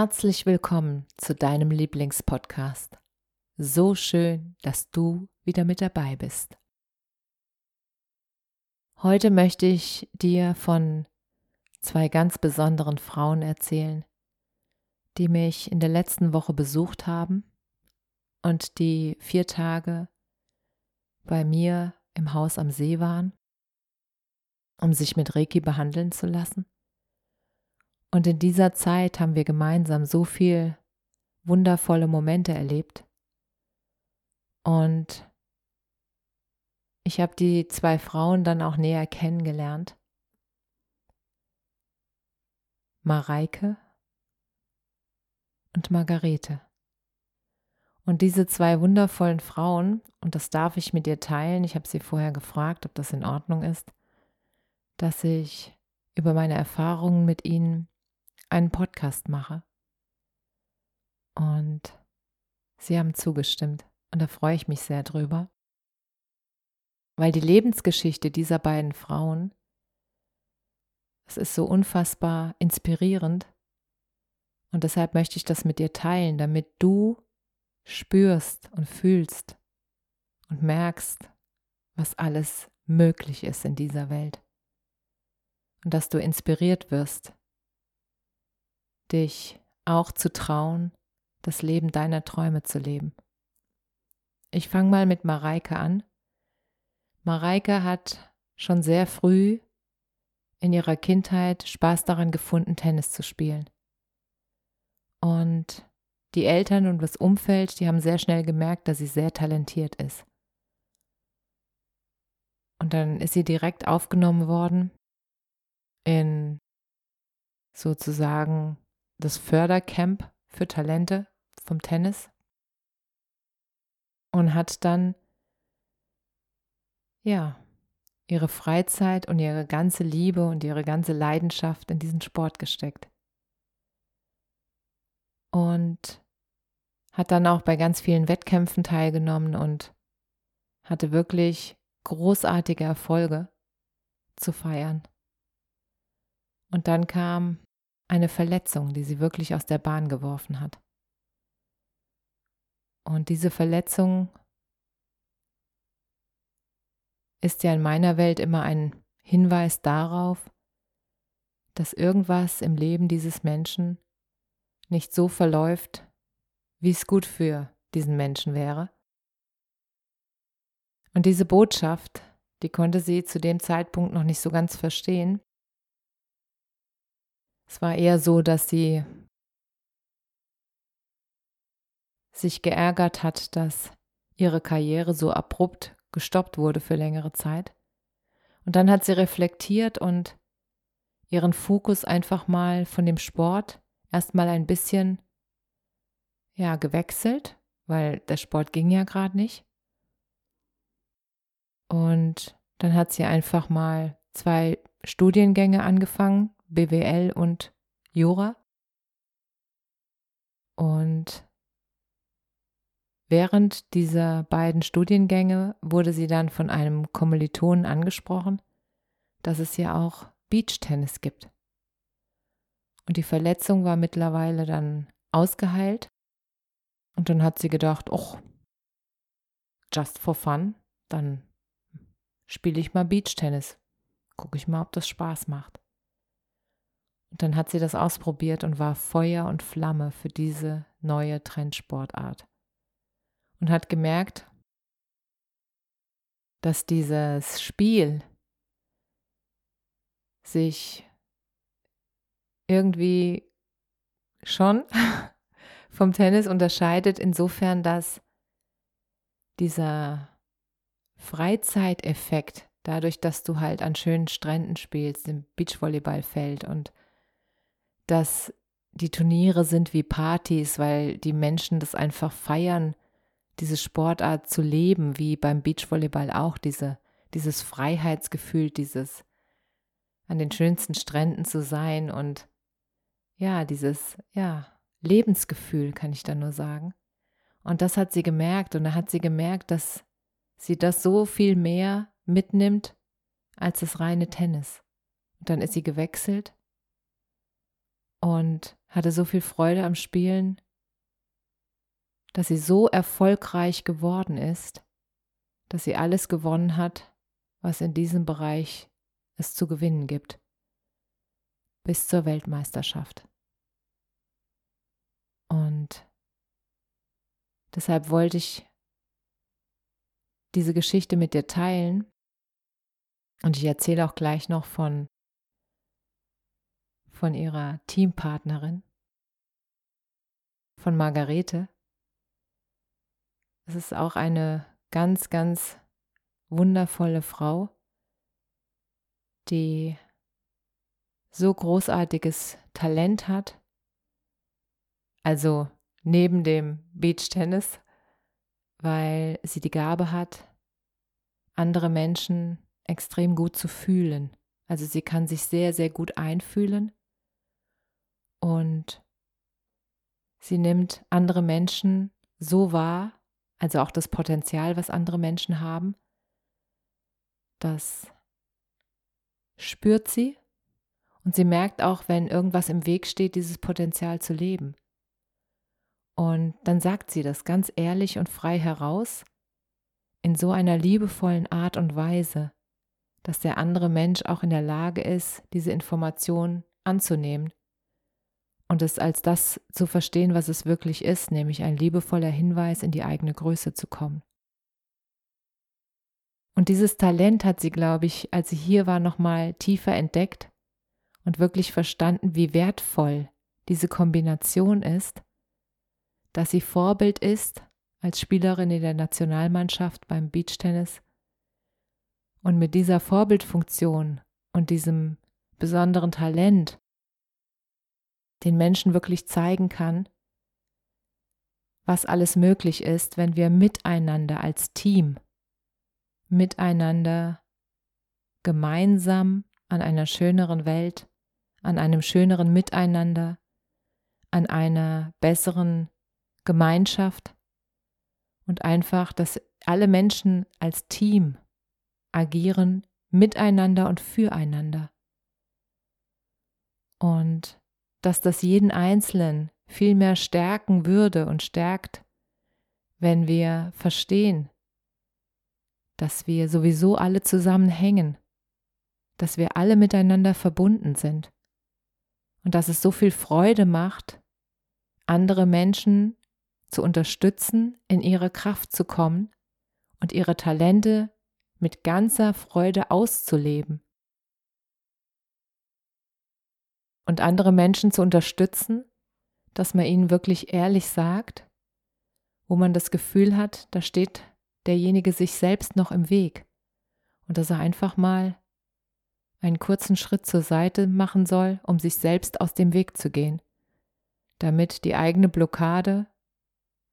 Herzlich willkommen zu deinem Lieblingspodcast. So schön, dass du wieder mit dabei bist. Heute möchte ich dir von zwei ganz besonderen Frauen erzählen, die mich in der letzten Woche besucht haben und die vier Tage bei mir im Haus am See waren, um sich mit Reiki behandeln zu lassen. Und in dieser Zeit haben wir gemeinsam so viel wundervolle Momente erlebt. Und ich habe die zwei Frauen dann auch näher kennengelernt. Mareike und Margarete. Und diese zwei wundervollen Frauen, und das darf ich mit dir teilen, ich habe sie vorher gefragt, ob das in Ordnung ist, dass ich über meine Erfahrungen mit ihnen einen Podcast mache. Und sie haben zugestimmt. Und da freue ich mich sehr drüber, weil die Lebensgeschichte dieser beiden Frauen, es ist so unfassbar inspirierend. Und deshalb möchte ich das mit dir teilen, damit du spürst und fühlst und merkst, was alles möglich ist in dieser Welt. Und dass du inspiriert wirst dich auch zu trauen, das Leben deiner Träume zu leben. Ich fange mal mit Mareike an. Mareike hat schon sehr früh in ihrer Kindheit Spaß daran gefunden, Tennis zu spielen. Und die Eltern und das Umfeld, die haben sehr schnell gemerkt, dass sie sehr talentiert ist. Und dann ist sie direkt aufgenommen worden in sozusagen das Fördercamp für Talente vom Tennis und hat dann ja ihre Freizeit und ihre ganze Liebe und ihre ganze Leidenschaft in diesen Sport gesteckt. Und hat dann auch bei ganz vielen Wettkämpfen teilgenommen und hatte wirklich großartige Erfolge zu feiern. Und dann kam eine Verletzung, die sie wirklich aus der Bahn geworfen hat. Und diese Verletzung ist ja in meiner Welt immer ein Hinweis darauf, dass irgendwas im Leben dieses Menschen nicht so verläuft, wie es gut für diesen Menschen wäre. Und diese Botschaft, die konnte sie zu dem Zeitpunkt noch nicht so ganz verstehen. Es war eher so, dass sie sich geärgert hat, dass ihre Karriere so abrupt gestoppt wurde für längere Zeit. Und dann hat sie reflektiert und ihren Fokus einfach mal von dem Sport erstmal ein bisschen ja gewechselt, weil der Sport ging ja gerade nicht. Und dann hat sie einfach mal zwei Studiengänge angefangen, BWL und Jura. Und während dieser beiden Studiengänge wurde sie dann von einem Kommilitonen angesprochen, dass es ja auch Beachtennis gibt. Und die Verletzung war mittlerweile dann ausgeheilt. Und dann hat sie gedacht, ach, just for fun, dann spiele ich mal Beachtennis. Gucke ich mal, ob das Spaß macht. Und dann hat sie das ausprobiert und war Feuer und Flamme für diese neue Trendsportart. Und hat gemerkt, dass dieses Spiel sich irgendwie schon vom Tennis unterscheidet insofern, dass dieser Freizeiteffekt, dadurch, dass du halt an schönen Stränden spielst, im Beachvolleyballfeld und dass die Turniere sind wie Partys, weil die Menschen das einfach feiern, diese Sportart zu leben, wie beim Beachvolleyball auch, diese, dieses Freiheitsgefühl, dieses an den schönsten Stränden zu sein und ja, dieses, ja, Lebensgefühl, kann ich da nur sagen. Und das hat sie gemerkt und da hat sie gemerkt, dass sie das so viel mehr mitnimmt als das reine Tennis. Und dann ist sie gewechselt und hatte so viel Freude am Spielen, dass sie so erfolgreich geworden ist, dass sie alles gewonnen hat, was in diesem Bereich es zu gewinnen gibt, bis zur Weltmeisterschaft. Und deshalb wollte ich diese Geschichte mit dir teilen. Und ich erzähle auch gleich noch von, von ihrer Teampartnerin, von Margarete. Es ist auch eine ganz, ganz wundervolle Frau, die so großartiges Talent hat. Also neben dem Beach Tennis, weil sie die Gabe hat, andere Menschen extrem gut zu fühlen. Also sie kann sich sehr, sehr gut einfühlen und sie nimmt andere Menschen so wahr, also auch das Potenzial, was andere Menschen haben, das spürt sie und sie merkt auch, wenn irgendwas im Weg steht, dieses Potenzial zu leben. Und dann sagt sie das ganz ehrlich und frei heraus, in so einer liebevollen Art und Weise, dass der andere Mensch auch in der Lage ist, diese Information anzunehmen und es als das zu verstehen, was es wirklich ist, nämlich ein liebevoller Hinweis, in die eigene Größe zu kommen. Und dieses Talent hat sie, glaube ich, als sie hier war, nochmal tiefer entdeckt und wirklich verstanden, wie wertvoll diese Kombination ist, dass sie Vorbild ist als Spielerin in der Nationalmannschaft beim Beachtennis und mit dieser Vorbildfunktion und diesem besonderen Talent den Menschen wirklich zeigen kann, was alles möglich ist, wenn wir miteinander als Team, miteinander gemeinsam an einer schöneren Welt, an einem schöneren Miteinander, an einer besseren Gemeinschaft und einfach, dass alle Menschen als Team agieren, miteinander und füreinander. Und dass das jeden Einzelnen viel mehr stärken würde und stärkt, wenn wir verstehen, dass wir sowieso alle zusammenhängen, dass wir alle miteinander verbunden sind und dass es so viel Freude macht, andere Menschen zu unterstützen, in ihre Kraft zu kommen und ihre Talente mit ganzer Freude auszuleben. Und andere Menschen zu unterstützen, dass man ihnen wirklich ehrlich sagt, wo man das Gefühl hat, da steht derjenige sich selbst noch im Weg und dass er einfach mal einen kurzen Schritt zur Seite machen soll, um sich selbst aus dem Weg zu gehen, damit die eigene Blockade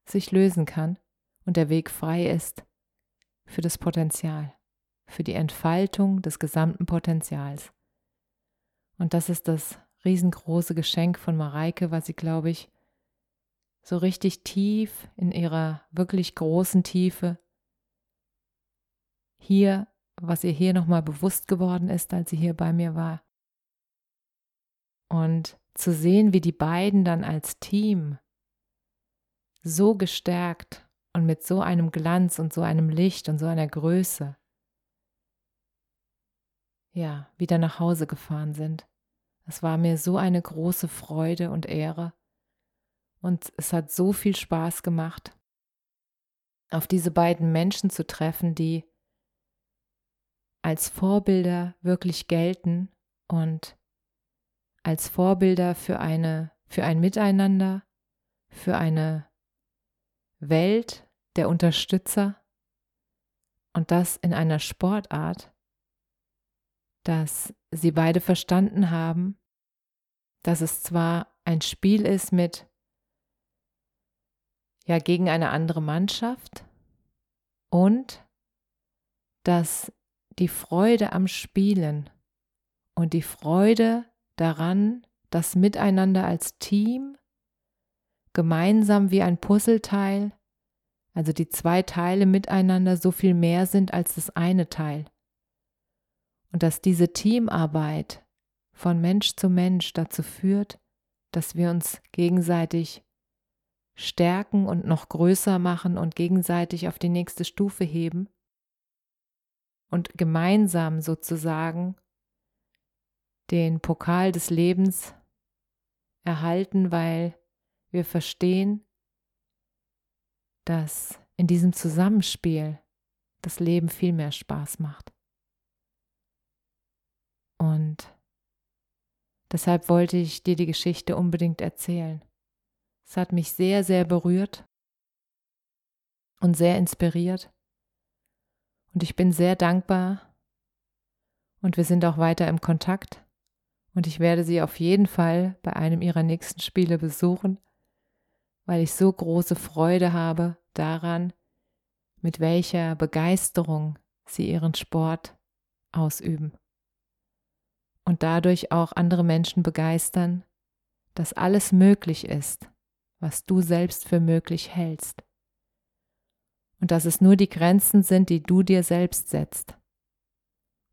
sich lösen kann und der Weg frei ist für das Potenzial, für die Entfaltung des gesamten Potenzials. Und das ist das riesengroße Geschenk von Mareike, was sie, glaube ich, so richtig tief in ihrer wirklich großen Tiefe hier, was ihr hier nochmal bewusst geworden ist, als sie hier bei mir war. Und zu sehen, wie die beiden dann als Team so gestärkt und mit so einem Glanz und so einem Licht und so einer Größe, ja, wieder nach Hause gefahren sind. Es war mir so eine große Freude und Ehre. Und es hat so viel Spaß gemacht, auf diese beiden Menschen zu treffen, die als Vorbilder wirklich gelten und als Vorbilder für eine für ein Miteinander, für eine Welt der Unterstützer. Und das in einer Sportart, dass sie beide verstanden haben, dass es zwar ein Spiel ist mit ja gegen eine andere Mannschaft und dass die Freude am Spielen und die Freude daran, das Miteinander als Team gemeinsam wie ein Puzzleteil, also die zwei Teile miteinander so viel mehr sind als das eine Teil. Und dass diese Teamarbeit von Mensch zu Mensch dazu führt, dass wir uns gegenseitig stärken und noch größer machen und gegenseitig auf die nächste Stufe heben und gemeinsam sozusagen den Pokal des Lebens erhalten, weil wir verstehen, dass in diesem Zusammenspiel das Leben viel mehr Spaß macht. Und deshalb wollte ich dir die Geschichte unbedingt erzählen. Es hat mich sehr, sehr berührt und sehr inspiriert. Und ich bin sehr dankbar und wir sind auch weiter im Kontakt. Und ich werde sie auf jeden Fall bei einem ihrer nächsten Spiele besuchen, weil ich so große Freude habe daran, mit welcher Begeisterung sie ihren Sport ausüben. Und dadurch auch andere Menschen begeistern, dass alles möglich ist was du selbst für möglich hältst. Und dass es nur die Grenzen sind, die du dir selbst setzt.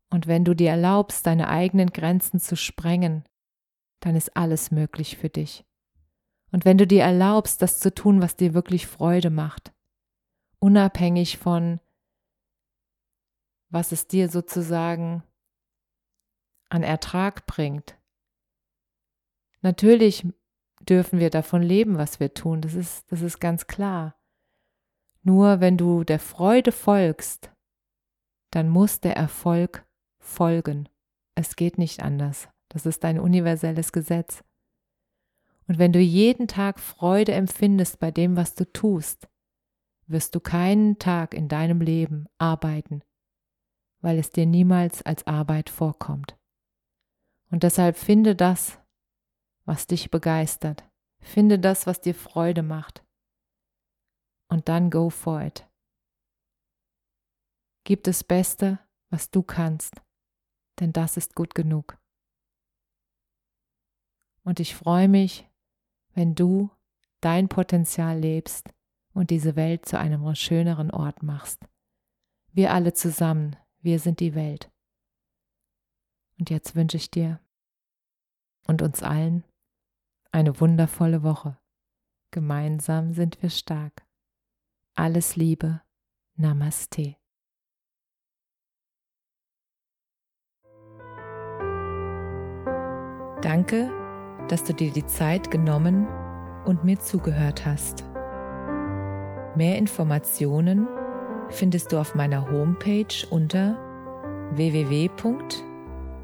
Und wenn du dir erlaubst, deine eigenen Grenzen zu sprengen, dann ist alles möglich für dich. Und wenn du dir erlaubst, das zu tun, was dir wirklich Freude macht, unabhängig von, was es dir sozusagen an Ertrag bringt. Natürlich dürfen wir davon leben, was wir tun. Das ist, das ist ganz klar. Nur wenn du der Freude folgst, dann muss der Erfolg folgen. Es geht nicht anders. Das ist ein universelles Gesetz. Und wenn du jeden Tag Freude empfindest bei dem, was du tust, wirst du keinen Tag in deinem Leben arbeiten, weil es dir niemals als Arbeit vorkommt. Und deshalb finde das, was dich begeistert. Finde das, was dir Freude macht. Und dann go for it. Gib das Beste, was du kannst, denn das ist gut genug. Und ich freue mich, wenn du dein Potenzial lebst und diese Welt zu einem schöneren Ort machst. Wir alle zusammen, wir sind die Welt. Und jetzt wünsche ich dir und uns allen eine wundervolle Woche. Gemeinsam sind wir stark. Alles Liebe. Namaste. Danke, dass du dir die Zeit genommen und mir zugehört hast. Mehr Informationen findest du auf meiner Homepage unter www.energie-zentrum.com